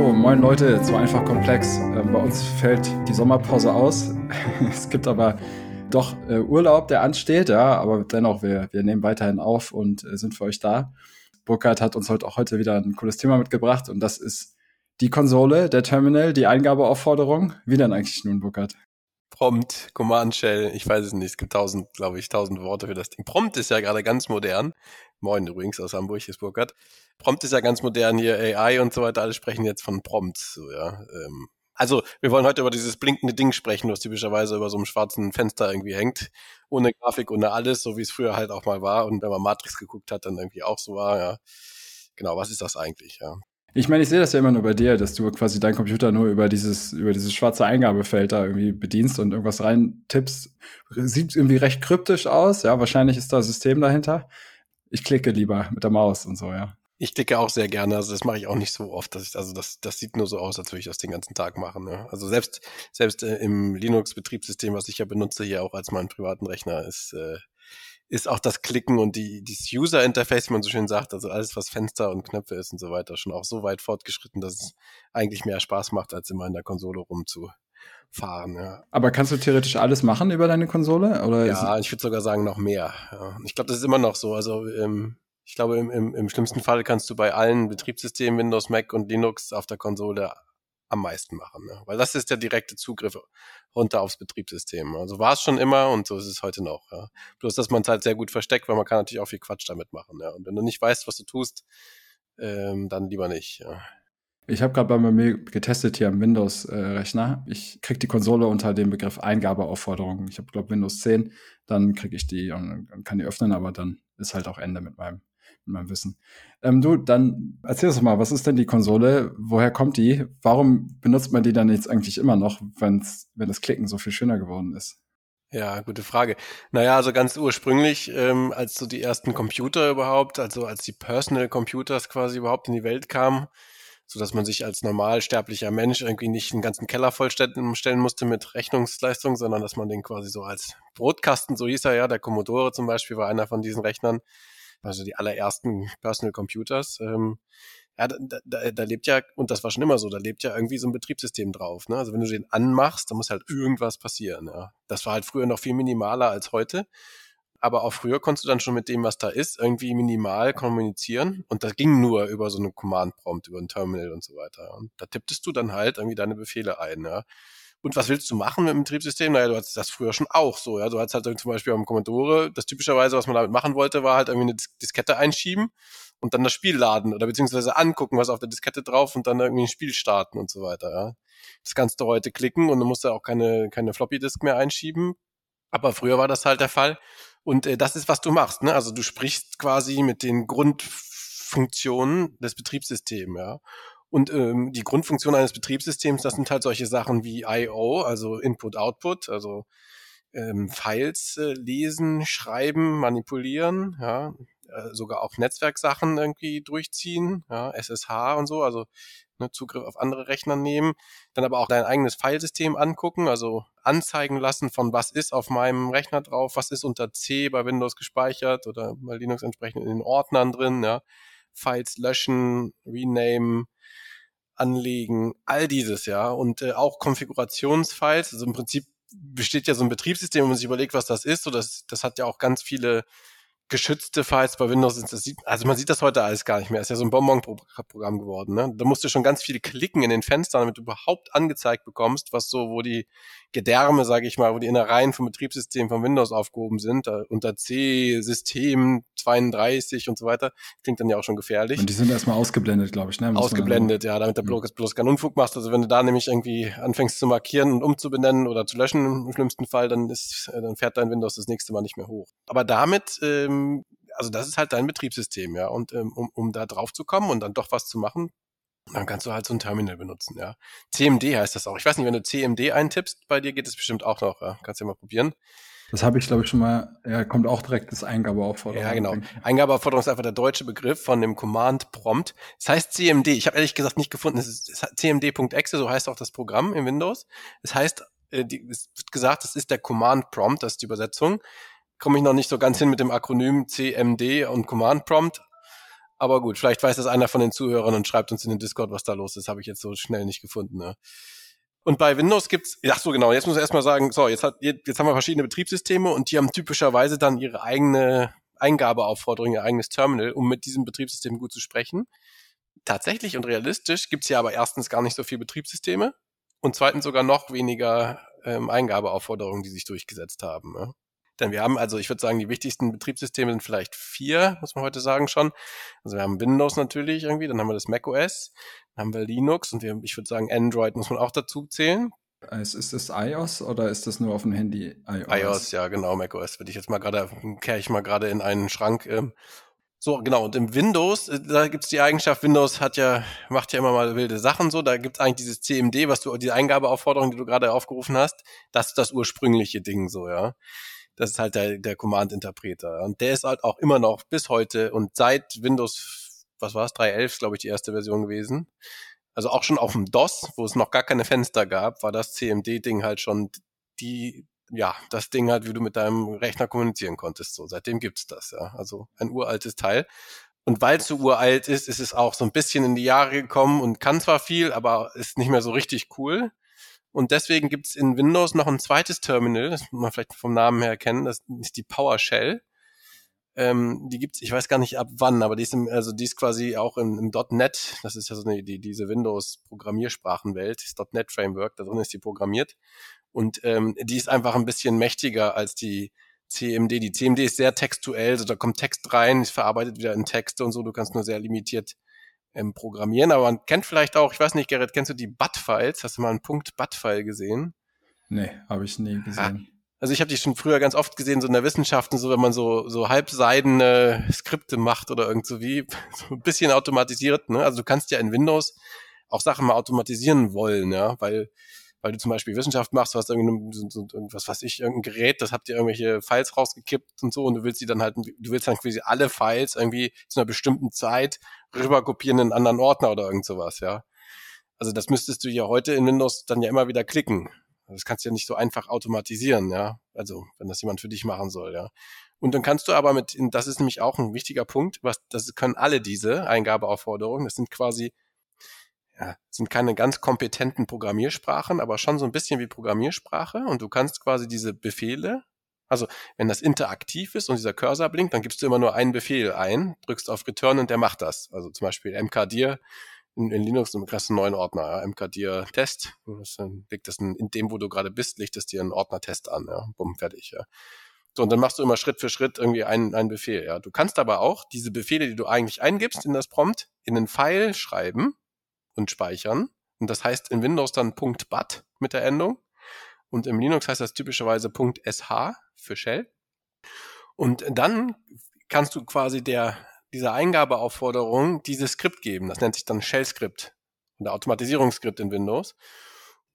So, moin Leute, zu einfach komplex. Ähm, bei uns fällt die Sommerpause aus. es gibt aber doch äh, Urlaub, der ansteht, ja, aber dennoch, wir, wir nehmen weiterhin auf und äh, sind für euch da. Burkhard hat uns heute auch heute wieder ein cooles Thema mitgebracht und das ist die Konsole, der Terminal, die Eingabeaufforderung. Wie denn eigentlich nun, Burkhard? Prompt, Command Shell, ich weiß es nicht, es gibt tausend, glaube ich, tausend Worte für das Ding. Prompt ist ja gerade ganz modern. Moin übrigens aus Hamburg, hier ist Burkhard. Prompt ist ja ganz modern hier, AI und so weiter, alle sprechen jetzt von Prompt, so, ja. Ähm, also, wir wollen heute über dieses blinkende Ding sprechen, was typischerweise über so einem schwarzen Fenster irgendwie hängt. Ohne Grafik, ohne alles, so wie es früher halt auch mal war. Und wenn man Matrix geguckt hat, dann irgendwie auch so war, ja. Genau, was ist das eigentlich, ja? Ich meine, ich sehe das ja immer nur bei dir, dass du quasi deinen Computer nur über dieses, über dieses schwarze Eingabefeld da irgendwie bedienst und irgendwas rein tippst. Sieht irgendwie recht kryptisch aus, ja. Wahrscheinlich ist da ein System dahinter. Ich klicke lieber mit der Maus und so, ja. Ich klicke auch sehr gerne, also das mache ich auch nicht so oft. Dass ich, also das, das sieht nur so aus, als würde ich das den ganzen Tag machen. Ne? Also selbst, selbst äh, im Linux-Betriebssystem, was ich ja benutze hier auch als meinen privaten Rechner, ist, äh, ist auch das Klicken und die, dieses User-Interface, wie man so schön sagt, also alles, was Fenster und Knöpfe ist und so weiter, schon auch so weit fortgeschritten, dass es eigentlich mehr Spaß macht, als immer in der Konsole rumzufahren. Ja. Aber kannst du theoretisch alles machen über deine Konsole? Oder ja, ich würde sogar sagen, noch mehr. Ja. Ich glaube, das ist immer noch so. Also ähm, ich glaube, im, im, im schlimmsten Fall kannst du bei allen Betriebssystemen, Windows, Mac und Linux auf der Konsole am meisten machen. Ne? Weil das ist der direkte Zugriff runter aufs Betriebssystem. Also war es schon immer und so ist es heute noch. Ja? Bloß, dass man es halt sehr gut versteckt, weil man kann natürlich auch viel Quatsch damit machen. Ja? Und wenn du nicht weißt, was du tust, ähm, dann lieber nicht. Ja? Ich habe gerade bei mir getestet hier am Windows-Rechner. ich kriege die Konsole unter dem Begriff Eingabeaufforderung. Ich habe, glaube Windows 10, dann kriege ich die und kann die öffnen, aber dann ist halt auch Ende mit meinem in meinem Wissen. Ähm, du, dann erzähl uns mal, was ist denn die Konsole? Woher kommt die? Warum benutzt man die dann jetzt eigentlich immer noch, wenn's, wenn das Klicken so viel schöner geworden ist? Ja, gute Frage. Naja, also ganz ursprünglich, ähm, als so die ersten Computer überhaupt, also als die Personal Computers quasi überhaupt in die Welt kamen, so dass man sich als normalsterblicher Mensch irgendwie nicht einen ganzen Keller vollstellen musste mit Rechnungsleistung, sondern dass man den quasi so als Brotkasten, so hieß er ja, der Commodore zum Beispiel war einer von diesen Rechnern, also die allerersten Personal Computers, ähm, ja, da, da, da lebt ja, und das war schon immer so, da lebt ja irgendwie so ein Betriebssystem drauf. Ne? Also wenn du den anmachst, dann muss halt irgendwas passieren. Ja? Das war halt früher noch viel minimaler als heute. Aber auch früher konntest du dann schon mit dem, was da ist, irgendwie minimal kommunizieren. Und das ging nur über so eine Command-Prompt, über ein Terminal und so weiter. Und da tipptest du dann halt irgendwie deine Befehle ein. Ja? Und was willst du machen mit dem Betriebssystem? Naja, du hattest das früher schon auch so. Ja, du hattest halt zum Beispiel am Commodore, das typischerweise, was man damit machen wollte, war halt irgendwie eine Diskette einschieben und dann das Spiel laden oder beziehungsweise angucken, was auf der Diskette drauf und dann irgendwie ein Spiel starten und so weiter. Ja. Das kannst du heute klicken und du musst ja auch keine, keine Floppy-Disk mehr einschieben. Aber früher war das halt der Fall. Und äh, das ist, was du machst. Ne? Also du sprichst quasi mit den Grundfunktionen des Betriebssystems, ja. Und ähm, die Grundfunktion eines Betriebssystems, das sind halt solche Sachen wie I.O., also Input-Output, also ähm, Files äh, lesen, schreiben, manipulieren, ja, äh, sogar auch Netzwerksachen irgendwie durchziehen, ja, SSH und so, also ne, Zugriff auf andere Rechner nehmen, dann aber auch dein eigenes Filesystem angucken, also anzeigen lassen von was ist auf meinem Rechner drauf, was ist unter C bei Windows gespeichert oder bei Linux entsprechend in den Ordnern drin, ja, Files löschen, renamen, anlegen, all dieses, ja. Und äh, auch Konfigurationsfiles, also im Prinzip besteht ja so ein Betriebssystem, wenn man sich überlegt, was das ist, so das, das hat ja auch ganz viele geschützte Files bei Windows sind. Das sieht, also man sieht das heute alles gar nicht mehr. Ist ja so ein Bonbon-Programm geworden. Ne? Da musst du schon ganz viel klicken in den Fenstern, damit du überhaupt angezeigt bekommst, was so, wo die Gedärme, sage ich mal, wo die Innereien vom Betriebssystem von Windows aufgehoben sind, da unter C, System 32 und so weiter. Klingt dann ja auch schon gefährlich. Und die sind erstmal ausgeblendet, glaube ich. Ne? ausgeblendet, ja, damit der bloß, bloß keinen Unfug machst. Also wenn du da nämlich irgendwie anfängst zu markieren und umzubenennen oder zu löschen im schlimmsten Fall, dann ist, dann fährt dein Windows das nächste Mal nicht mehr hoch. Aber damit ähm, also das ist halt dein Betriebssystem, ja. Und ähm, um, um da drauf zu kommen und dann doch was zu machen, dann kannst du halt so ein Terminal benutzen, ja. CMD heißt das auch. Ich weiß nicht, wenn du CMD eintippst, bei dir geht es bestimmt auch noch, ja. Kannst du ja mal probieren. Das habe ich, glaube ich, schon mal, ja, kommt auch direkt das Eingabeaufforderung. Ja, genau. Eingabeaufforderung ist einfach der deutsche Begriff von dem Command Prompt. Es das heißt CMD. Ich habe ehrlich gesagt nicht gefunden. Es ist cmd.exe, so heißt auch das Programm in Windows. Es heißt, äh, die, es wird gesagt, das ist der Command Prompt, das ist die Übersetzung komme ich noch nicht so ganz hin mit dem Akronym CMD und Command Prompt. Aber gut, vielleicht weiß das einer von den Zuhörern und schreibt uns in den Discord, was da los ist. Habe ich jetzt so schnell nicht gefunden. Ne? Und bei Windows gibt's, ach so genau, jetzt muss ich erstmal sagen, so, jetzt, hat, jetzt haben wir verschiedene Betriebssysteme und die haben typischerweise dann ihre eigene Eingabeaufforderung, ihr eigenes Terminal, um mit diesem Betriebssystem gut zu sprechen. Tatsächlich und realistisch gibt's ja aber erstens gar nicht so viele Betriebssysteme und zweitens sogar noch weniger ähm, Eingabeaufforderungen, die sich durchgesetzt haben. Ne? Denn wir haben also, ich würde sagen, die wichtigsten Betriebssysteme sind vielleicht vier, muss man heute sagen schon. Also wir haben Windows natürlich irgendwie, dann haben wir das macOS, dann haben wir Linux und wir, ich würde sagen, Android muss man auch dazu zählen. Ist, ist das iOS oder ist das nur auf dem Handy iOS? iOS, ja, genau, macOS würde ich jetzt mal gerade, kehre ich mal gerade in einen Schrank. Ähm, so, genau, und im Windows, äh, da gibt's die Eigenschaft, Windows hat ja, macht ja immer mal wilde Sachen so, da gibt's eigentlich dieses CMD, was du, die Eingabeaufforderung, die du gerade aufgerufen hast, das ist das ursprüngliche Ding so, ja. Das ist halt der, der Command-Interpreter. Und der ist halt auch immer noch bis heute und seit Windows, was war es, 3.11, glaube ich, die erste Version gewesen. Also auch schon auf dem DOS, wo es noch gar keine Fenster gab, war das CMD-Ding halt schon die, ja, das Ding halt, wie du mit deinem Rechner kommunizieren konntest. So, seitdem gibt's das, ja. Also ein uraltes Teil. Und weil es so uralt ist, ist es auch so ein bisschen in die Jahre gekommen und kann zwar viel, aber ist nicht mehr so richtig cool. Und deswegen gibt es in Windows noch ein zweites Terminal, das man vielleicht vom Namen her kennen, das ist die PowerShell. Ähm, die gibt's, ich weiß gar nicht ab wann, aber die ist, im, also die ist quasi auch im, im .NET, das ist ja so eine, die, diese Windows-Programmiersprachenwelt, das .NET Framework, da drin ist die programmiert. Und ähm, die ist einfach ein bisschen mächtiger als die CMD. Die CMD ist sehr textuell, also da kommt Text rein, ist verarbeitet wieder in Texte und so, du kannst nur sehr limitiert ähm, programmieren, aber man kennt vielleicht auch, ich weiß nicht, Gerrit, kennst du die BAT-Files? Hast du mal einen Punkt BAT-File gesehen? Nee, habe ich nie gesehen. Ah. Also ich habe die schon früher ganz oft gesehen, so in der Wissenschaft und so, wenn man so, so halbseidene Skripte macht oder irgend so wie, so ein bisschen automatisiert, ne? Also du kannst ja in Windows auch Sachen mal automatisieren wollen, ja, weil weil du zum Beispiel Wissenschaft machst, du hast irgendwas, was ich, irgendein Gerät, das habt ihr irgendwelche Files rausgekippt und so und du willst die dann halt, du willst dann quasi alle Files irgendwie zu einer bestimmten Zeit rüber kopieren in einen anderen Ordner oder irgend sowas, ja. Also das müsstest du ja heute in Windows dann ja immer wieder klicken. Das kannst du ja nicht so einfach automatisieren, ja. Also, wenn das jemand für dich machen soll, ja. Und dann kannst du aber mit, das ist nämlich auch ein wichtiger Punkt, was, das können alle diese Eingabeaufforderungen, das sind quasi ja, sind keine ganz kompetenten Programmiersprachen, aber schon so ein bisschen wie Programmiersprache und du kannst quasi diese Befehle, also wenn das interaktiv ist und dieser Cursor blinkt, dann gibst du immer nur einen Befehl ein, drückst auf Return und der macht das. Also zum Beispiel mkdir in, in Linux im einen neuen Ordner, ja, mkdir Test, dann legt das in, in dem, wo du gerade bist, legt es dir einen Ordner Test an, ja, bumm, fertig, ja. So, und dann machst du immer Schritt für Schritt irgendwie einen, einen Befehl, ja. Du kannst aber auch diese Befehle, die du eigentlich eingibst in das Prompt, in einen Pfeil schreiben, und speichern. Und das heißt in Windows dann .bat mit der Endung. Und im Linux heißt das typischerweise .sh für Shell. Und dann kannst du quasi der, dieser Eingabeaufforderung dieses Skript geben. Das nennt sich dann Shell-Skript oder Automatisierungsskript in Windows.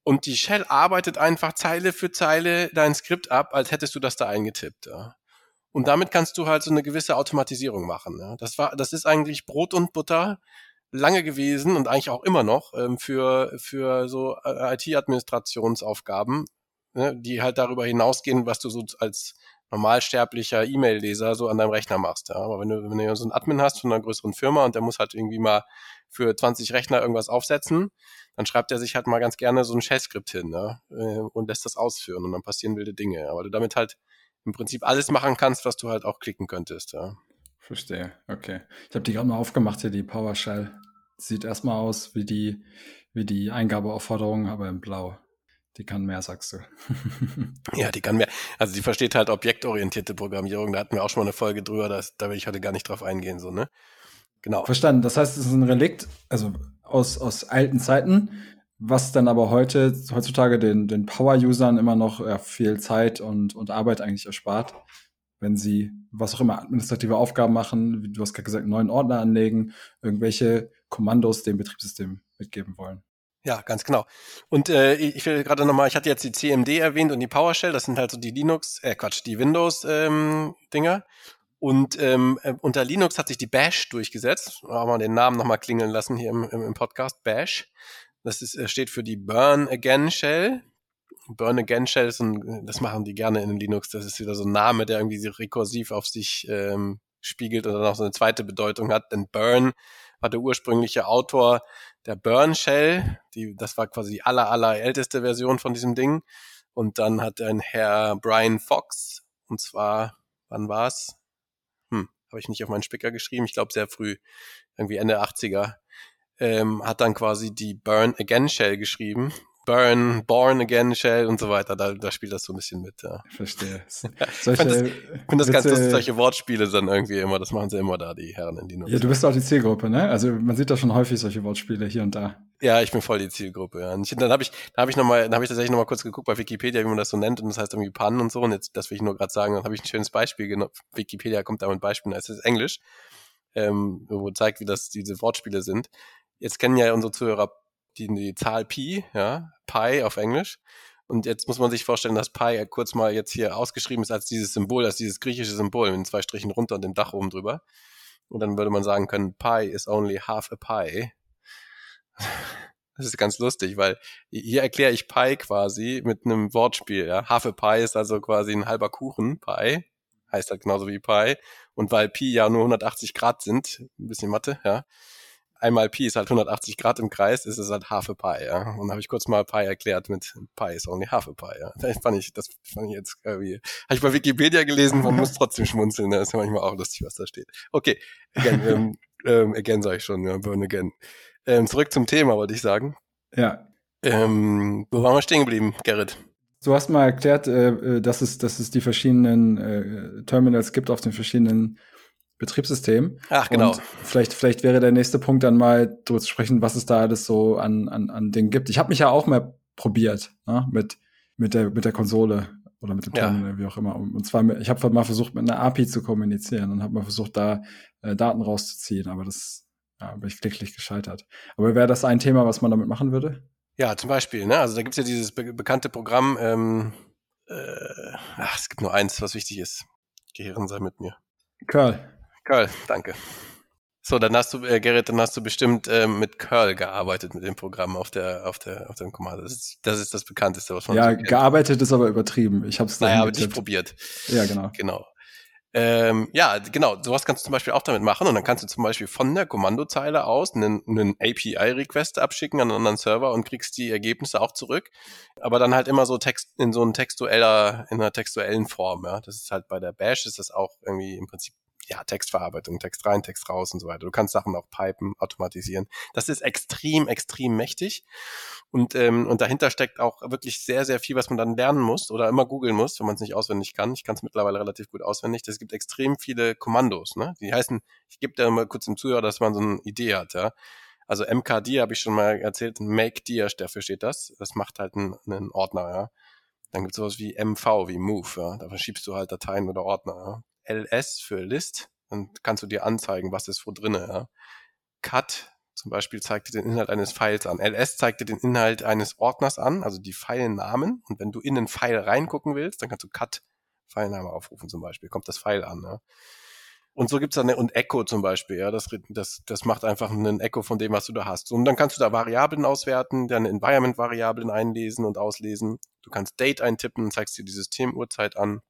Und die Shell arbeitet einfach Zeile für Zeile dein Skript ab, als hättest du das da eingetippt. Ja. Und damit kannst du halt so eine gewisse Automatisierung machen. Ja. Das war, das ist eigentlich Brot und Butter lange gewesen und eigentlich auch immer noch ähm, für, für so äh, IT-Administrationsaufgaben, ne, die halt darüber hinausgehen, was du so als normalsterblicher E-Mail-Leser so an deinem Rechner machst. Ja. Aber wenn du, wenn du so einen Admin hast von einer größeren Firma und der muss halt irgendwie mal für 20 Rechner irgendwas aufsetzen, dann schreibt er sich halt mal ganz gerne so ein Shell-Skript hin ne, und lässt das ausführen und dann passieren wilde Dinge. Aber du damit halt im Prinzip alles machen kannst, was du halt auch klicken könntest. Ja. Verstehe, okay. Ich habe die gerade mal aufgemacht hier, die PowerShell. Sieht erstmal aus wie die, wie die Eingabeaufforderung, aber in Blau. Die kann mehr, sagst du. ja, die kann mehr. Also die versteht halt objektorientierte Programmierung. Da hatten wir auch schon mal eine Folge drüber, das, da will ich heute gar nicht drauf eingehen, so, ne? Genau. Verstanden. Das heißt, es ist ein Relikt, also aus, aus alten Zeiten, was dann aber heute, heutzutage den, den Power-Usern immer noch ja, viel Zeit und, und Arbeit eigentlich erspart wenn sie was auch immer administrative Aufgaben machen, wie du hast gerade gesagt, neuen Ordner anlegen, irgendwelche Kommandos dem Betriebssystem mitgeben wollen. Ja, ganz genau. Und äh, ich will gerade nochmal, ich hatte jetzt die CMD erwähnt und die PowerShell, das sind halt so die Linux, äh Quatsch, die Windows-Dinger. Ähm, und ähm, äh, unter Linux hat sich die Bash durchgesetzt. Haben wir den Namen nochmal klingeln lassen hier im, im, im Podcast, Bash. Das ist, äh, steht für die Burn Again Shell. Burn Again Shells und das machen die gerne in Linux. Das ist wieder so ein Name, der irgendwie rekursiv auf sich ähm, spiegelt oder noch so eine zweite Bedeutung hat. Denn Burn war der ursprüngliche Autor der Burn Shell, die, das war quasi die aller, aller älteste Version von diesem Ding. Und dann hat ein Herr Brian Fox, und zwar, wann war's? Hm, habe ich nicht auf meinen Spicker geschrieben, ich glaube sehr früh, irgendwie Ende 80er, ähm, hat dann quasi die Burn Again Shell geschrieben Burn, Born Again Shell und so weiter. Da, da spielt das so ein bisschen mit. Ja. Verstehe. ich finde das, find das ganz lustig, solche Wortspiele dann irgendwie immer. Das machen sie immer da, die Herren in die Nutzung. Ja, du bist auch die Zielgruppe, ne? Also man sieht da schon häufig solche Wortspiele hier und da. Ja, ich bin voll die Zielgruppe. Ja. Und dann habe ich, da habe ich noch mal, dann habe ich tatsächlich noch mal kurz geguckt bei Wikipedia, wie man das so nennt, und das heißt irgendwie Pannen und so. Und jetzt, das will ich nur gerade sagen, dann habe ich ein schönes Beispiel genommen. Wikipedia kommt da mit Beispielen, es ist Englisch, ähm, wo zeigt, wie das diese Wortspiele sind. Jetzt kennen ja unsere Zuhörer die, die Zahl Pi, ja, Pi auf Englisch. Und jetzt muss man sich vorstellen, dass Pi kurz mal jetzt hier ausgeschrieben ist als dieses Symbol, als dieses griechische Symbol mit zwei Strichen runter und dem Dach oben drüber. Und dann würde man sagen können, Pi is only half a Pi. Das ist ganz lustig, weil hier erkläre ich Pi quasi mit einem Wortspiel. Ja? Half a Pi ist also quasi ein halber Kuchen, Pi, heißt halt genauso wie Pi. Und weil Pi ja nur 180 Grad sind, ein bisschen Mathe, ja, einmal Pi ist halt 180 Grad im Kreis, ist es halt half a Pi, ja. Und habe ich kurz mal Pi erklärt mit Pi ist only half a Pi, ja. Das fand ich, das fand ich jetzt irgendwie, habe ich bei Wikipedia gelesen, man muss trotzdem schmunzeln, ne? das ist manchmal auch lustig, was da steht. Okay, again, ähm, ähm, again sage ich schon, ja, burn again. Ähm, zurück zum Thema, wollte ich sagen. Ja. Ähm, wo waren wir stehen geblieben, Gerrit? Du hast mal erklärt, äh, äh dass, es, dass es die verschiedenen äh, Terminals gibt auf den verschiedenen Betriebssystem. Ach, genau. Und vielleicht, vielleicht wäre der nächste Punkt dann mal darüber zu sprechen, was es da alles so an, an, an Dingen gibt. Ich habe mich ja auch mal probiert, ne, mit, mit, der, mit der Konsole oder mit dem Terminal, ja. wie auch immer. Und zwar, ich habe mal versucht, mit einer API zu kommunizieren und habe mal versucht, da äh, Daten rauszuziehen, aber das ja, bin ich kläglich gescheitert. Aber wäre das ein Thema, was man damit machen würde? Ja, zum Beispiel, ne? Also da gibt's ja dieses be bekannte Programm, ähm, äh, ach, es gibt nur eins, was wichtig ist. Gehirn sei mit mir. Curl. Curl, danke. So, dann hast du, äh, Gerrit, dann hast du bestimmt äh, mit Curl gearbeitet mit dem Programm auf der, auf der, auf dem Kommando. Das ist, das ist das bekannteste, was man Ja, so gearbeitet ist aber übertrieben. Ich habe es Naja, aber nicht probiert. Ja, genau. Genau. Ähm, ja, genau. Sowas kannst du zum Beispiel auch damit machen und dann kannst du zum Beispiel von der Kommandozeile aus einen, einen API-Request abschicken an einen anderen Server und kriegst die Ergebnisse auch zurück. Aber dann halt immer so Text in so ein textueller, in einer textuellen Form. Ja, das ist halt bei der Bash ist das auch irgendwie im Prinzip ja, Textverarbeitung, Text rein, Text raus und so weiter. Du kannst Sachen auch pipen, automatisieren. Das ist extrem, extrem mächtig. Und, ähm, und dahinter steckt auch wirklich sehr, sehr viel, was man dann lernen muss oder immer googeln muss, wenn man es nicht auswendig kann. Ich kann es mittlerweile relativ gut auswendig. Es gibt extrem viele Kommandos. Ne? Die heißen, ich gebe dir mal kurz im Zuhörer, dass man so eine Idee hat. Ja? Also MKD habe ich schon mal erzählt, Make Dir, dafür steht das. Das macht halt einen, einen Ordner. Ja? Dann gibt es sowas wie MV, wie Move. Ja? Da verschiebst du halt Dateien oder Ordner. Ja? Ls für List, dann kannst du dir anzeigen, was ist wo drinne. Ja. Cut zum Beispiel zeigt dir den Inhalt eines Files an. ls zeigt dir den Inhalt eines Ordners an, also die Filenamen. Und wenn du in den File reingucken willst, dann kannst du Cut Filename aufrufen zum Beispiel, kommt das File an. Ja. Und so gibt's dann eine, und Echo zum Beispiel, ja, das, das, das macht einfach einen Echo von dem, was du da hast. Und dann kannst du da Variablen auswerten, dann Environment-Variablen einlesen und auslesen. Du kannst Date eintippen und zeigst dir die Systemuhrzeit an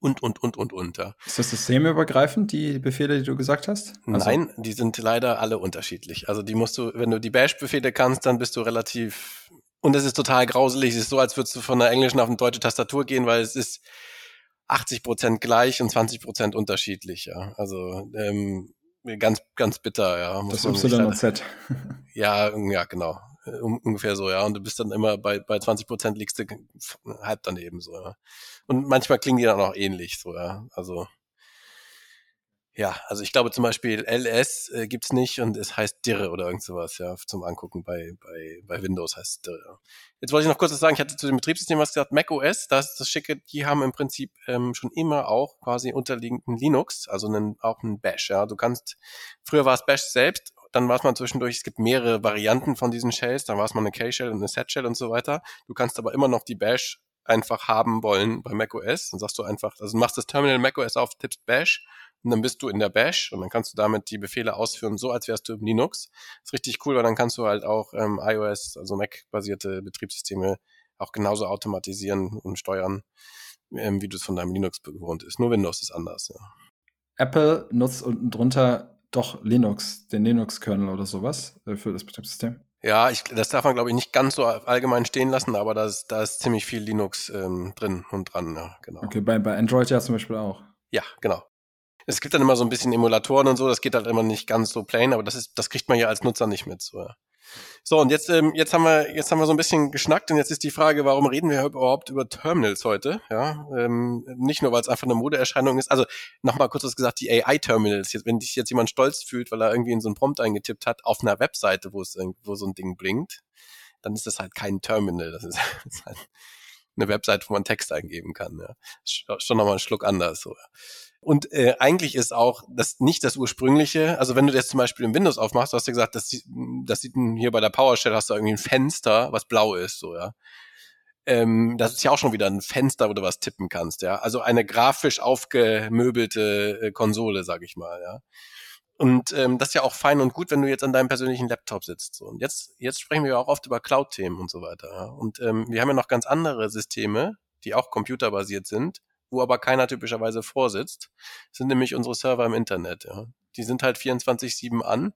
und, und, und, und, und. Ja. Ist das systemübergreifend, die Befehle, die du gesagt hast? Also Nein, die sind leider alle unterschiedlich. Also die musst du, wenn du die Bash-Befehle kannst, dann bist du relativ, und es ist total grauselig, es ist so, als würdest du von der englischen auf eine deutsche Tastatur gehen, weil es ist 80 Prozent gleich und 20 Prozent unterschiedlich, ja. Also, ähm, ganz, ganz bitter, ja. Muss das Y und Z. Ja, ja, genau. Äh, ungefähr so, ja. Und du bist dann immer bei, bei 20 Prozent liegst du halb daneben, so, ja. Und manchmal klingen die dann auch ähnlich, so, ja. Also, ja, also ich glaube zum Beispiel LS äh, gibt's nicht und es heißt Dirre oder irgend sowas, ja, zum Angucken bei, bei, bei Windows heißt es Dirre. Jetzt wollte ich noch kurz was sagen, ich hatte zu dem Betriebssystem was gesagt, Mac OS, das ist das Schicke, die haben im Prinzip ähm, schon immer auch quasi unterliegenden Linux, also einen, auch einen Bash, ja. Du kannst, früher war es Bash selbst, dann war es mal zwischendurch, es gibt mehrere Varianten von diesen Shells, dann war es mal eine K-Shell und eine Set-Shell und so weiter. Du kannst aber immer noch die Bash einfach haben wollen bei macOS. Dann sagst du einfach, also machst das Terminal macOS auf, tippst Bash und dann bist du in der Bash und dann kannst du damit die Befehle ausführen, so als wärst du im Linux. Das ist richtig cool, weil dann kannst du halt auch ähm, iOS, also Mac-basierte Betriebssysteme auch genauso automatisieren und steuern, ähm, wie du es von deinem Linux gewohnt ist. Nur Windows ist anders, ja. Apple nutzt unten drunter doch Linux, den Linux-Kernel oder sowas äh, für das Betriebssystem. Ja, ich, das darf man, glaube ich, nicht ganz so allgemein stehen lassen, aber da ist, da ist ziemlich viel Linux ähm, drin und dran, ja, genau. Okay, bei, bei Android ja zum Beispiel auch. Ja, genau. Es gibt dann immer so ein bisschen Emulatoren und so, das geht halt immer nicht ganz so plain, aber das ist, das kriegt man ja als Nutzer nicht mit. So, ja. So, und jetzt, ähm, jetzt haben wir, jetzt haben wir so ein bisschen geschnackt und jetzt ist die Frage, warum reden wir überhaupt über Terminals heute? Ja, ähm, nicht nur, weil es einfach eine Modeerscheinung ist. Also nochmal kurz was gesagt, die AI-Terminals. Jetzt, wenn sich jetzt jemand stolz fühlt, weil er irgendwie in so einen Prompt eingetippt hat auf einer Webseite, wo es wo so ein Ding blinkt, dann ist das halt kein Terminal. Das ist, das ist halt eine Webseite, wo man Text eingeben kann. Ja. Schon nochmal ein Schluck anders. So. Und äh, eigentlich ist auch das nicht das ursprüngliche, also wenn du das zum Beispiel im Windows aufmachst, du hast ja gesagt, das, das sieht hier bei der PowerShell hast du irgendwie ein Fenster, was blau ist, so, ja. Ähm, das ist ja auch schon wieder ein Fenster, wo du was tippen kannst, ja. Also eine grafisch aufgemöbelte äh, Konsole, sag ich mal, ja. Und ähm, das ist ja auch fein und gut, wenn du jetzt an deinem persönlichen Laptop sitzt. So. Und jetzt, jetzt sprechen wir ja auch oft über Cloud-Themen und so weiter. Und ähm, wir haben ja noch ganz andere Systeme, die auch computerbasiert sind, wo aber keiner typischerweise vorsitzt, sind nämlich unsere Server im Internet. Ja. Die sind halt 24-7 an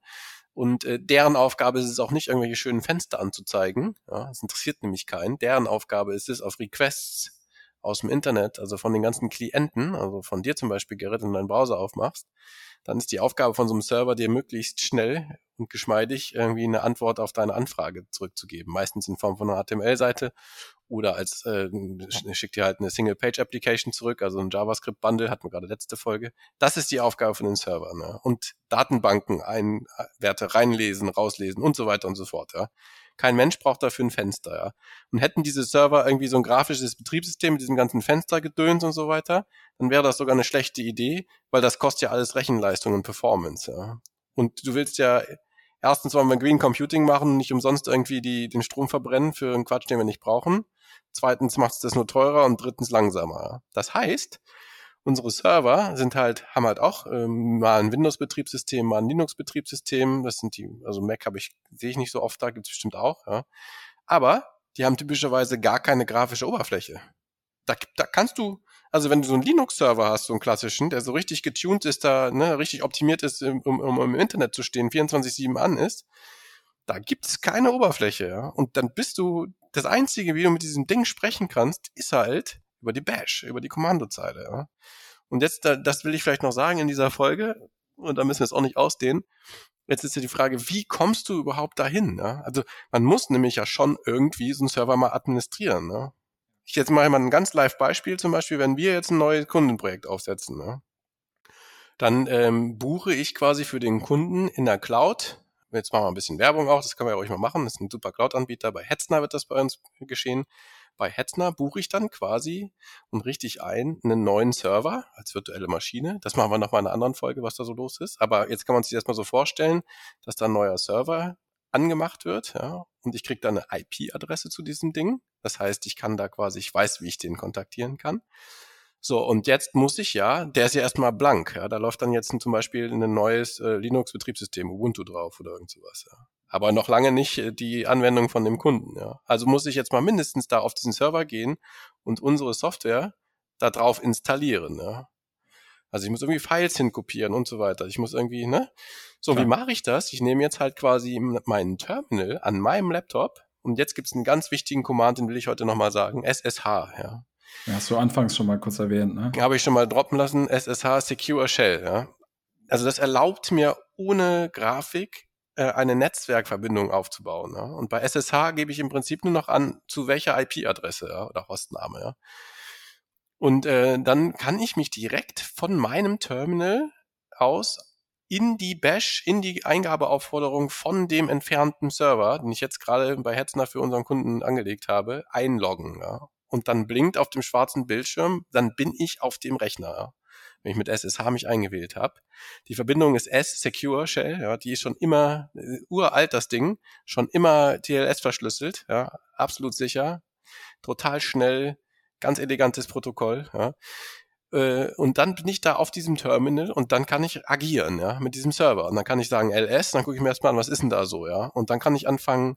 und äh, deren Aufgabe ist es auch nicht, irgendwelche schönen Fenster anzuzeigen. Ja, das interessiert nämlich keinen. Deren Aufgabe ist es, auf Requests aus dem Internet, also von den ganzen Klienten, also von dir zum Beispiel, Gerrit, du deinen Browser aufmachst, dann ist die Aufgabe von so einem Server, dir möglichst schnell und geschmeidig irgendwie eine Antwort auf deine Anfrage zurückzugeben. Meistens in Form von einer HTML-Seite oder als äh, schickt dir halt eine Single-Page-Application zurück, also ein JavaScript-Bundle, hatten wir gerade letzte Folge. Das ist die Aufgabe von den Servern. Ne? Und Datenbanken, ein, Werte reinlesen, rauslesen und so weiter und so fort. Ja? Kein Mensch braucht dafür ein Fenster. Ja? Und hätten diese Server irgendwie so ein grafisches Betriebssystem mit diesem ganzen Fenstergedöns und so weiter, dann wäre das sogar eine schlechte Idee, weil das kostet ja alles Rechenleistung und Performance. Ja? Und du willst ja erstens wollen wir Green Computing machen, nicht umsonst irgendwie die, den Strom verbrennen für einen Quatsch, den wir nicht brauchen. Zweitens macht es das nur teurer und drittens langsamer. Das heißt, unsere Server sind halt, haben halt auch ähm, mal ein Windows-Betriebssystem, mal ein Linux-Betriebssystem. Das sind die, also Mac habe ich, sehe ich nicht so oft, da gibt es bestimmt auch, ja. Aber die haben typischerweise gar keine grafische Oberfläche. Da, da kannst du, also wenn du so einen Linux-Server hast, so einen klassischen, der so richtig getuned ist, da ne, richtig optimiert ist, um, um, im Internet zu stehen, 24-7 an ist, da gibt es keine Oberfläche, ja. Und dann bist du, das Einzige, wie du mit diesem Ding sprechen kannst, ist halt über die Bash, über die Kommandozeile, ja. Und jetzt, das will ich vielleicht noch sagen in dieser Folge, und da müssen wir es auch nicht ausdehnen. Jetzt ist ja die Frage, wie kommst du überhaupt dahin? Ja? Also man muss nämlich ja schon irgendwie so einen Server mal administrieren. Ne? Ich jetzt mache mal ein ganz live Beispiel, zum Beispiel, wenn wir jetzt ein neues Kundenprojekt aufsetzen, ne? dann ähm, buche ich quasi für den Kunden in der Cloud Jetzt machen wir ein bisschen Werbung auch, das können wir ja ruhig mal machen. Das ist ein super Cloud-Anbieter. Bei Hetzner wird das bei uns geschehen. Bei Hetzner buche ich dann quasi und richtig ein einen neuen Server als virtuelle Maschine. Das machen wir nochmal in einer anderen Folge, was da so los ist. Aber jetzt kann man sich erstmal so vorstellen, dass da ein neuer Server angemacht wird, ja, und ich kriege da eine IP-Adresse zu diesem Ding. Das heißt, ich kann da quasi, ich weiß, wie ich den kontaktieren kann. So, und jetzt muss ich ja, der ist ja erstmal blank, ja, da läuft dann jetzt zum Beispiel ein neues äh, Linux-Betriebssystem, Ubuntu drauf oder irgend sowas, ja. Aber noch lange nicht äh, die Anwendung von dem Kunden, ja. Also muss ich jetzt mal mindestens da auf diesen Server gehen und unsere Software da drauf installieren, ja. Also ich muss irgendwie Files hinkopieren und so weiter. Ich muss irgendwie, ne? So, Klar. wie mache ich das? Ich nehme jetzt halt quasi meinen Terminal an meinem Laptop und jetzt gibt es einen ganz wichtigen Command, den will ich heute nochmal sagen, SSH, ja. Ja, hast du anfangs schon mal kurz erwähnt, ne? Habe ich schon mal droppen lassen, SSH Secure Shell, ja. Also das erlaubt mir ohne Grafik eine Netzwerkverbindung aufzubauen. Ja? Und bei SSH gebe ich im Prinzip nur noch an, zu welcher IP-Adresse ja, oder Hostname. Ja? Und äh, dann kann ich mich direkt von meinem Terminal aus in die Bash, in die Eingabeaufforderung von dem entfernten Server, den ich jetzt gerade bei Hetzner für unseren Kunden angelegt habe, einloggen. Ja? und dann blinkt auf dem schwarzen Bildschirm, dann bin ich auf dem Rechner, wenn ich mit SSH mich eingewählt habe. Die Verbindung ist S-Secure Shell, ja, die ist schon immer äh, uralt, das Ding, schon immer TLS verschlüsselt, ja, absolut sicher, total schnell, ganz elegantes Protokoll, ja. Äh, und dann bin ich da auf diesem Terminal und dann kann ich agieren, ja, mit diesem Server. Und dann kann ich sagen LS, dann gucke ich mir erstmal an, was ist denn da so, ja. Und dann kann ich anfangen,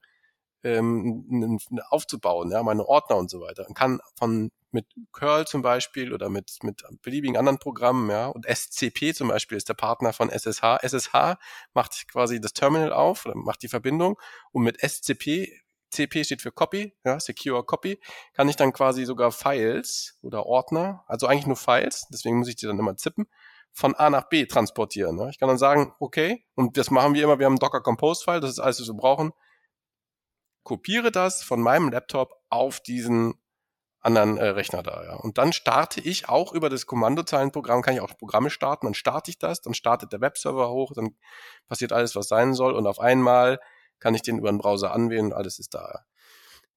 ähm, aufzubauen, ja, meine Ordner und so weiter. Und kann von mit Curl zum Beispiel oder mit, mit beliebigen anderen Programmen, ja. Und SCP zum Beispiel ist der Partner von SSH. SSH macht quasi das Terminal auf oder macht die Verbindung und mit SCP CP steht für Copy, ja, Secure Copy, kann ich dann quasi sogar Files oder Ordner, also eigentlich nur Files, deswegen muss ich die dann immer zippen, von A nach B transportieren. Ne? Ich kann dann sagen, okay, und das machen wir immer, wir haben ein Docker Compose File, das ist alles, was wir brauchen. Kopiere das von meinem Laptop auf diesen anderen äh, Rechner da. Ja. Und dann starte ich auch über das Kommandozeilenprogramm, kann ich auch Programme starten, dann starte ich das, dann startet der Webserver hoch, dann passiert alles, was sein soll und auf einmal kann ich den über den Browser anwählen und alles ist da.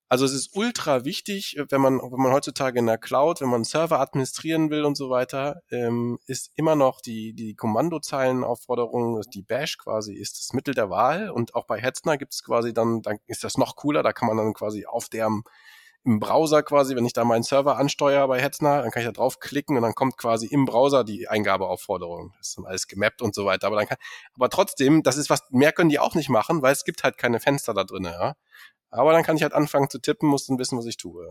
Also es ist ultra wichtig, wenn man, wenn man heutzutage in der Cloud, wenn man Server administrieren will und so weiter, ähm, ist immer noch die, die Kommandozeilenaufforderung, die Bash quasi ist das Mittel der Wahl und auch bei Hetzner gibt es quasi dann, dann ist das noch cooler, da kann man dann quasi auf der im Browser quasi, wenn ich da meinen Server ansteuere bei Hetzner, dann kann ich da draufklicken und dann kommt quasi im Browser die Eingabeaufforderung. Das ist dann alles gemappt und so weiter. Aber dann kann, aber trotzdem, das ist was, mehr können die auch nicht machen, weil es gibt halt keine Fenster da drin, ja. Aber dann kann ich halt anfangen zu tippen, muss dann wissen, was ich tue.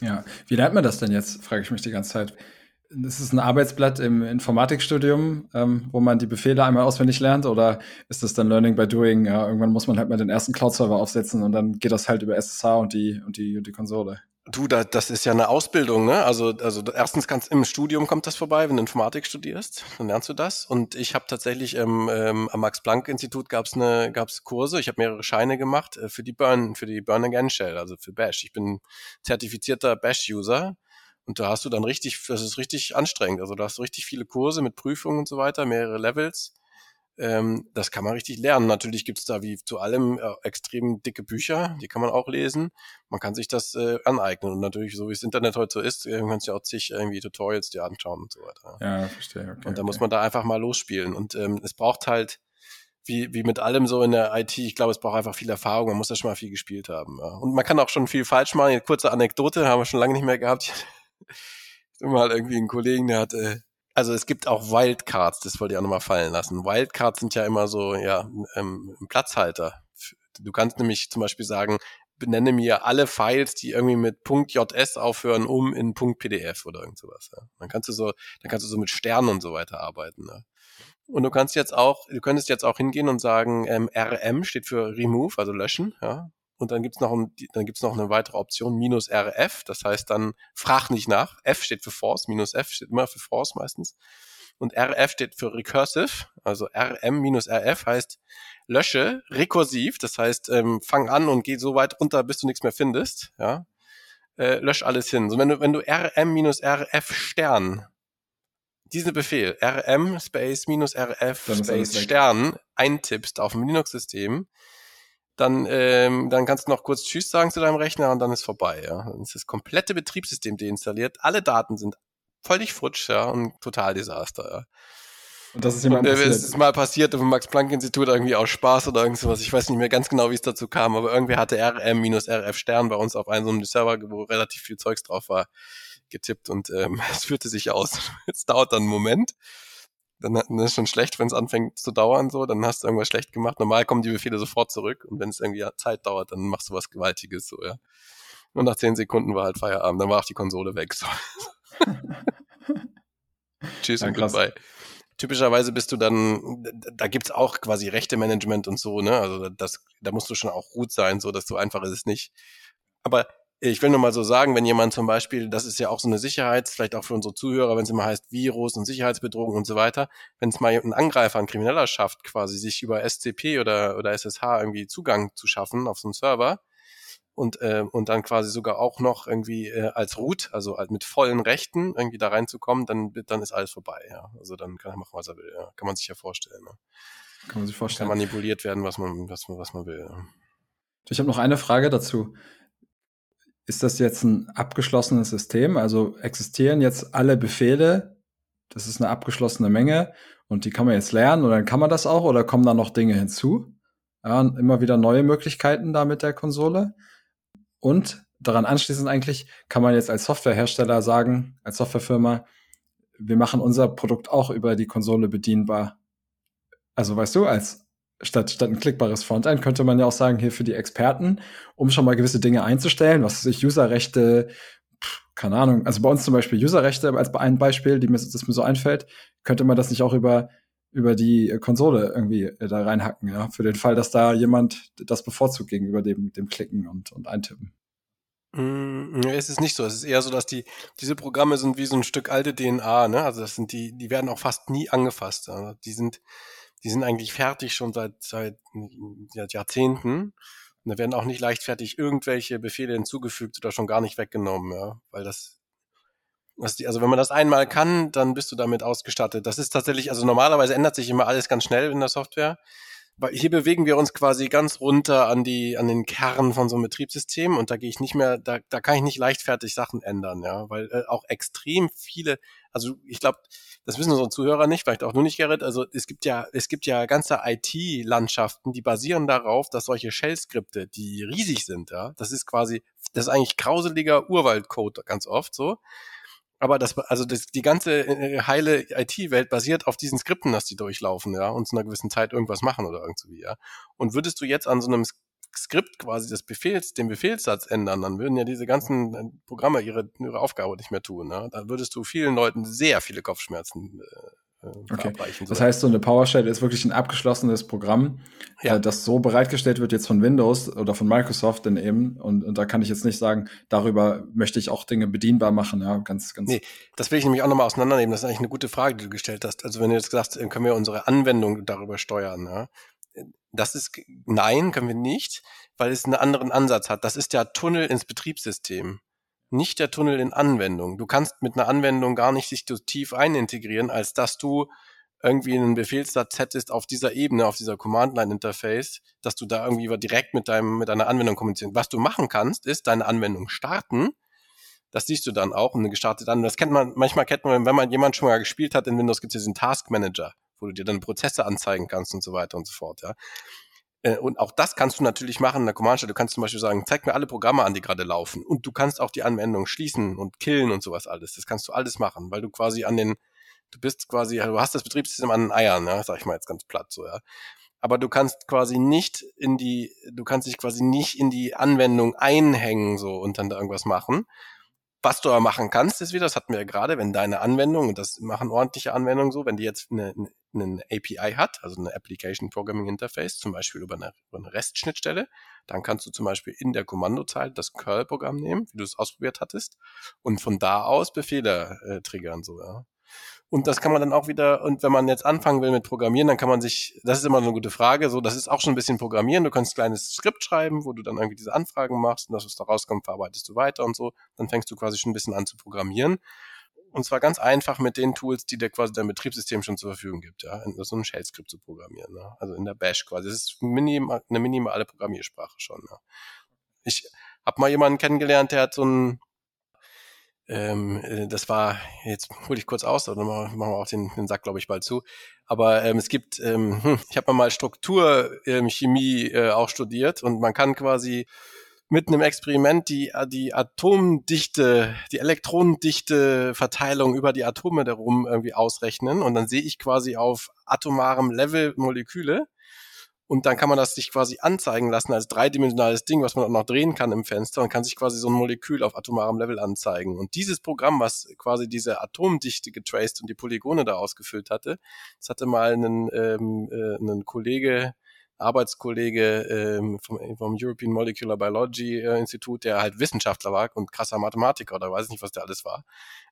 Ja. ja. Wie lernt man das denn jetzt, frage ich mich die ganze Zeit. Das ist ein Arbeitsblatt im Informatikstudium, ähm, wo man die Befehle einmal auswendig lernt, oder ist das dann Learning by Doing? Ja, irgendwann muss man halt mal den ersten Cloud-Server aufsetzen und dann geht das halt über SSH und die, und die, und die Konsole. Du, da, das ist ja eine Ausbildung, ne? Also, also erstens kannst im Studium kommt das vorbei, wenn du Informatik studierst, dann lernst du das. Und ich habe tatsächlich ähm, ähm, am Max-Planck-Institut gab's eine gab's Kurse. Ich habe mehrere Scheine gemacht äh, für die Burn, für die Burn Again Shell, also für Bash. Ich bin zertifizierter Bash-User und da hast du dann richtig, das ist richtig anstrengend. Also da hast du richtig viele Kurse mit Prüfungen und so weiter, mehrere Levels. Ähm, das kann man richtig lernen. Natürlich gibt's da wie zu allem äh, extrem dicke Bücher, die kann man auch lesen. Man kann sich das äh, aneignen. Und natürlich, so wie das Internet heute so ist, äh, kannst du ja auch zig irgendwie Tutorials dir anschauen und so weiter. Ja, verstehe. Okay, und da okay. muss man da einfach mal losspielen. Und ähm, es braucht halt, wie, wie mit allem so in der IT, ich glaube, es braucht einfach viel Erfahrung, man muss da schon mal viel gespielt haben. Ja. Und man kann auch schon viel falsch machen. Eine kurze Anekdote haben wir schon lange nicht mehr gehabt mal irgendwie einen Kollegen, der hatte, also es gibt auch Wildcards, das wollte ich auch nochmal fallen lassen. Wildcards sind ja immer so, ja, ähm, Platzhalter. Du kannst nämlich zum Beispiel sagen, benenne mir alle Files, die irgendwie mit .js aufhören, um in .pdf oder irgend sowas. Ja. Dann kannst du so, dann kannst du so mit Sternen und so weiter arbeiten. Ja. Und du kannst jetzt auch, du könntest jetzt auch hingehen und sagen, ähm, RM steht für Remove, also löschen, ja. Und dann gibt's noch, dann gibt's noch eine weitere Option, minus RF. Das heißt dann, frag nicht nach. F steht für Force, minus F steht immer für Force meistens. Und RF steht für Recursive. Also RM minus RF heißt, lösche rekursiv. Das heißt, ähm, fang an und geh so weit runter, bis du nichts mehr findest. Ja. Äh, lösch alles hin. So, wenn du, wenn du RM minus RF Stern diesen Befehl rm space minus rf space Stern eintippst auf dem Linux-System, dann, ähm, dann kannst du noch kurz Tschüss sagen zu deinem Rechner und dann ist vorbei. Ja. Dann ist das komplette Betriebssystem deinstalliert. Alle Daten sind völlig futsch ja, und total Desaster. Ja. Und das ist jemand und, äh, Es ist mal passiert im Max-Planck-Institut irgendwie aus Spaß oder irgendwas. Ich weiß nicht mehr ganz genau, wie es dazu kam, aber irgendwie hatte RM-RF Stern bei uns auf einem so einem Server, wo relativ viel Zeugs drauf war, getippt und ähm, es führte sich aus. Es dauert dann einen Moment dann, dann ist schon schlecht, wenn es anfängt zu dauern, so, dann hast du irgendwas schlecht gemacht. Normal kommen die Befehle sofort zurück und wenn es irgendwie Zeit dauert, dann machst du was Gewaltiges, so, ja. Und nach zehn Sekunden war halt Feierabend, dann war auch die Konsole weg, so. Tschüss ja, und goodbye. Typischerweise bist du dann, da gibt's auch quasi Rechte-Management und so, ne? Also das, da musst du schon auch gut sein, so dass so einfach ist es nicht. Aber ich will nur mal so sagen, wenn jemand zum Beispiel, das ist ja auch so eine Sicherheit, vielleicht auch für unsere Zuhörer, wenn es immer heißt Virus und Sicherheitsbedrohung und so weiter, wenn es mal ein Angreifer, ein Krimineller schafft, quasi sich über SCP oder, oder SSH irgendwie Zugang zu schaffen auf so einen Server und, äh, und dann quasi sogar auch noch irgendwie äh, als Root, also mit vollen Rechten irgendwie da reinzukommen, dann, dann ist alles vorbei, ja. Also dann kann er machen, was er will, ja. Kann man sich ja vorstellen. Ne? Kann man sich vorstellen. Kann manipuliert werden, was man, was man, was man will. Ja. Ich habe noch eine Frage dazu ist das jetzt ein abgeschlossenes System? Also existieren jetzt alle Befehle? Das ist eine abgeschlossene Menge und die kann man jetzt lernen und dann kann man das auch oder kommen da noch Dinge hinzu? Ja, immer wieder neue Möglichkeiten da mit der Konsole. Und daran anschließend eigentlich kann man jetzt als Softwarehersteller sagen, als Softwarefirma, wir machen unser Produkt auch über die Konsole bedienbar. Also weißt du, als statt, statt ein klickbares Frontend könnte man ja auch sagen, hier für die Experten, um schon mal gewisse Dinge einzustellen, was sich Userrechte, keine Ahnung, also bei uns zum Beispiel Userrechte als ein Beispiel, die mir, das mir so einfällt, könnte man das nicht auch über über die Konsole irgendwie äh, da reinhacken, ja, für den Fall, dass da jemand das bevorzugt gegenüber dem, dem Klicken und, und Eintippen. Mm, es ist nicht so. Es ist eher so, dass die, diese Programme sind wie so ein Stück alte DNA, ne? Also das sind die, die werden auch fast nie angefasst. Also die sind, die sind eigentlich fertig schon seit, seit, Jahrzehnten. Und da werden auch nicht leichtfertig irgendwelche Befehle hinzugefügt oder schon gar nicht weggenommen, ja. Weil das, das die, also wenn man das einmal kann, dann bist du damit ausgestattet. Das ist tatsächlich, also normalerweise ändert sich immer alles ganz schnell in der Software hier bewegen wir uns quasi ganz runter an die, an den Kern von so einem Betriebssystem und da gehe ich nicht mehr, da, da kann ich nicht leichtfertig Sachen ändern, ja, weil äh, auch extrem viele, also ich glaube, das wissen unsere Zuhörer nicht, vielleicht auch nur nicht, Gerrit, also es gibt ja, es gibt ja ganze IT-Landschaften, die basieren darauf, dass solche Shell-Skripte, die riesig sind, ja, das ist quasi, das ist eigentlich grauseliger Urwaldcode ganz oft so, aber das, also das, die ganze äh, heile IT-Welt basiert auf diesen Skripten, dass die durchlaufen, ja, und zu einer gewissen Zeit irgendwas machen oder irgendwie, ja. Und würdest du jetzt an so einem Skript quasi des Befehls, den Befehlssatz ändern, dann würden ja diese ganzen äh, Programme ihre, ihre Aufgabe nicht mehr tun. Ne? Dann würdest du vielen Leuten sehr viele Kopfschmerzen äh, äh, okay. Das heißt, so eine PowerShell ist wirklich ein abgeschlossenes Programm, ja. äh, das so bereitgestellt wird jetzt von Windows oder von Microsoft denn eben. Und, und da kann ich jetzt nicht sagen, darüber möchte ich auch Dinge bedienbar machen. Ja, ganz, ganz. Nee, das will ich nämlich auch nochmal auseinandernehmen. Das ist eigentlich eine gute Frage, die du gestellt hast. Also wenn du jetzt sagst, können wir unsere Anwendung darüber steuern, ja? Das ist, nein, können wir nicht, weil es einen anderen Ansatz hat. Das ist der Tunnel ins Betriebssystem nicht der Tunnel in Anwendung. Du kannst mit einer Anwendung gar nicht sich so tief einintegrieren, als dass du irgendwie einen Befehlssatz hättest auf dieser Ebene, auf dieser Command-Line-Interface, dass du da irgendwie direkt mit deinem, mit deiner Anwendung kommunizieren. Was du machen kannst, ist deine Anwendung starten. Das siehst du dann auch, eine gestartete Anwendung. Das kennt man, manchmal kennt man, wenn man jemand schon mal gespielt hat in Windows, gibt es diesen Task Manager, wo du dir dann Prozesse anzeigen kannst und so weiter und so fort, ja. Äh, und auch das kannst du natürlich machen in der Command-Stelle. Du kannst zum Beispiel sagen, zeig mir alle Programme an, die gerade laufen. Und du kannst auch die Anwendung schließen und killen und sowas alles. Das kannst du alles machen, weil du quasi an den, du bist quasi, du hast das Betriebssystem an den Eiern, ja, sag ich mal jetzt ganz platt so, ja. Aber du kannst quasi nicht in die, du kannst dich quasi nicht in die Anwendung einhängen so und dann da irgendwas machen. Was du aber machen kannst, ist wieder, das hatten wir ja gerade, wenn deine Anwendung, und das machen ordentliche Anwendungen so, wenn die jetzt eine, eine API hat, also eine Application Programming Interface, zum Beispiel über eine, über eine REST-Schnittstelle, dann kannst du zum Beispiel in der Kommandozeile das Curl-Programm nehmen, wie du es ausprobiert hattest, und von da aus Befehle äh, triggern, so, ja. Und das kann man dann auch wieder, und wenn man jetzt anfangen will mit Programmieren, dann kann man sich, das ist immer eine gute Frage, so, das ist auch schon ein bisschen Programmieren. Du kannst ein kleines Skript schreiben, wo du dann irgendwie diese Anfragen machst und das, was da rauskommt, verarbeitest du weiter und so. Dann fängst du quasi schon ein bisschen an zu programmieren. Und zwar ganz einfach mit den Tools, die dir quasi dein Betriebssystem schon zur Verfügung gibt, ja, so ein Shell-Skript zu programmieren, ne? also in der Bash quasi. Das ist minim, eine minimale Programmiersprache schon. Ne? Ich habe mal jemanden kennengelernt, der hat so ein, ähm, äh, das war, jetzt hole ich kurz aus, dann machen wir auch den, den Sack, glaube ich, bald zu. Aber ähm, es gibt, ähm, hm, ich habe mal Strukturchemie ähm, äh, auch studiert und man kann quasi mit einem Experiment die, die Atomdichte, die Elektronendichte Verteilung über die Atome darum irgendwie ausrechnen und dann sehe ich quasi auf atomarem Level Moleküle und dann kann man das sich quasi anzeigen lassen als dreidimensionales Ding, was man auch noch drehen kann im Fenster und kann sich quasi so ein Molekül auf atomarem Level anzeigen. Und dieses Programm, was quasi diese Atomdichte getraced und die Polygone da ausgefüllt hatte, das hatte mal einen, ähm, äh, einen Kollege Arbeitskollege ähm, vom, vom European Molecular Biology äh, Institut, der halt Wissenschaftler war und krasser Mathematiker oder weiß nicht, was der alles war.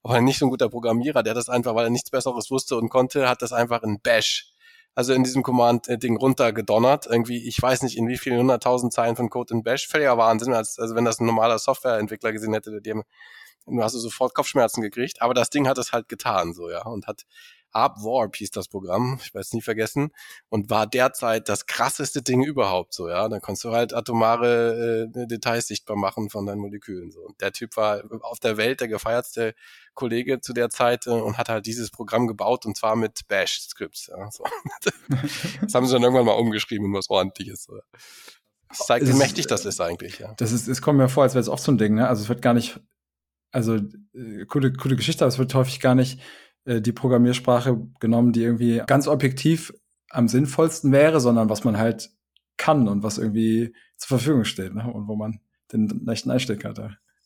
Aber nicht so ein guter Programmierer, der das einfach, weil er nichts Besseres wusste und konnte, hat das einfach in Bash, also in diesem Command-Ding runtergedonnert. Irgendwie, ich weiß nicht, in wie vielen hunderttausend Zeilen von Code in Bash. Völliger Wahnsinn, als, also wenn das ein normaler Softwareentwickler gesehen hätte, dem, hast du sofort Kopfschmerzen gekriegt. Aber das Ding hat es halt getan, so, ja, und hat Warp hieß das Programm, ich weiß nie vergessen, und war derzeit das krasseste Ding überhaupt so, ja. Da konntest du halt atomare äh, Details sichtbar machen von deinen Molekülen. So. Und der Typ war auf der Welt der gefeiertste Kollege zu der Zeit äh, und hat halt dieses Programm gebaut und zwar mit Bash-Scripts. Ja, so. das haben sie dann irgendwann mal umgeschrieben in was ordentliches. So. Das zeigt, wie mächtig das ist eigentlich, ja. Das ist, es kommt mir vor, als wäre es oft so ein Ding, ne? Also es wird gar nicht, also äh, coole, coole Geschichte, aber es wird häufig gar nicht äh, die Programmiersprache genommen, die irgendwie ganz objektiv am sinnvollsten wäre, sondern was man halt kann und was irgendwie zur Verfügung steht ne? und wo man den rechten Einstieg hat.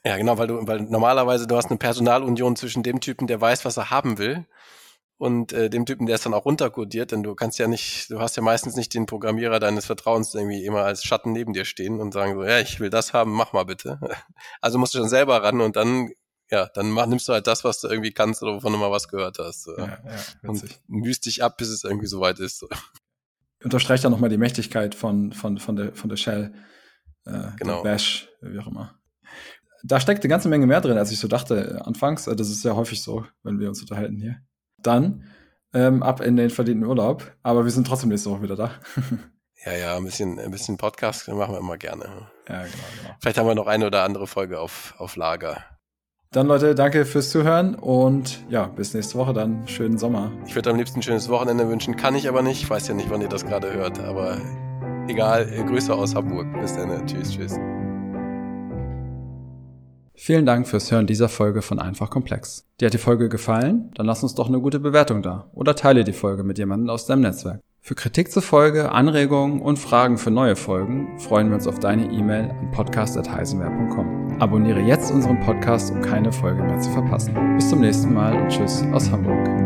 Ja, genau, weil du, weil normalerweise du hast eine Personalunion zwischen dem Typen, der weiß, was er haben will, und äh, dem Typen, der es dann auch runterkodiert, denn du kannst ja nicht, du hast ja meistens nicht den Programmierer deines Vertrauens irgendwie immer als Schatten neben dir stehen und sagen so, ja, ich will das haben, mach mal bitte. Also musst du schon selber ran und dann, ja, dann mach, nimmst du halt das, was du irgendwie kannst oder wovon du mal was gehört hast. Ja, ja, und mühst dich ab, bis es irgendwie soweit ist. Unterstreicht ja nochmal die Mächtigkeit von, von, von, der, von der Shell, äh, genau. Bash, wie auch immer da steckt eine ganze Menge mehr drin, als ich so dachte anfangs. Das ist ja häufig so, wenn wir uns unterhalten hier dann ähm, ab in den verdienten Urlaub. Aber wir sind trotzdem nächste Woche wieder da. ja, ja, ein bisschen, ein bisschen Podcast machen wir immer gerne. Ja, genau, genau. Vielleicht haben wir noch eine oder andere Folge auf, auf Lager. Dann Leute, danke fürs Zuhören und ja, bis nächste Woche dann. Schönen Sommer. Ich würde am liebsten ein schönes Wochenende wünschen, kann ich aber nicht. Ich weiß ja nicht, wann ihr das gerade hört, aber egal. Grüße aus Hamburg. Bis dann. Tschüss, tschüss. Vielen Dank fürs Hören dieser Folge von Einfach Komplex. Dir hat die Folge gefallen? Dann lass uns doch eine gute Bewertung da oder teile die Folge mit jemandem aus deinem Netzwerk. Für Kritik zur Folge, Anregungen und Fragen für neue Folgen freuen wir uns auf deine E-Mail an podcast.heisenwehr.com. Abonniere jetzt unseren Podcast, um keine Folge mehr zu verpassen. Bis zum nächsten Mal und tschüss aus Hamburg.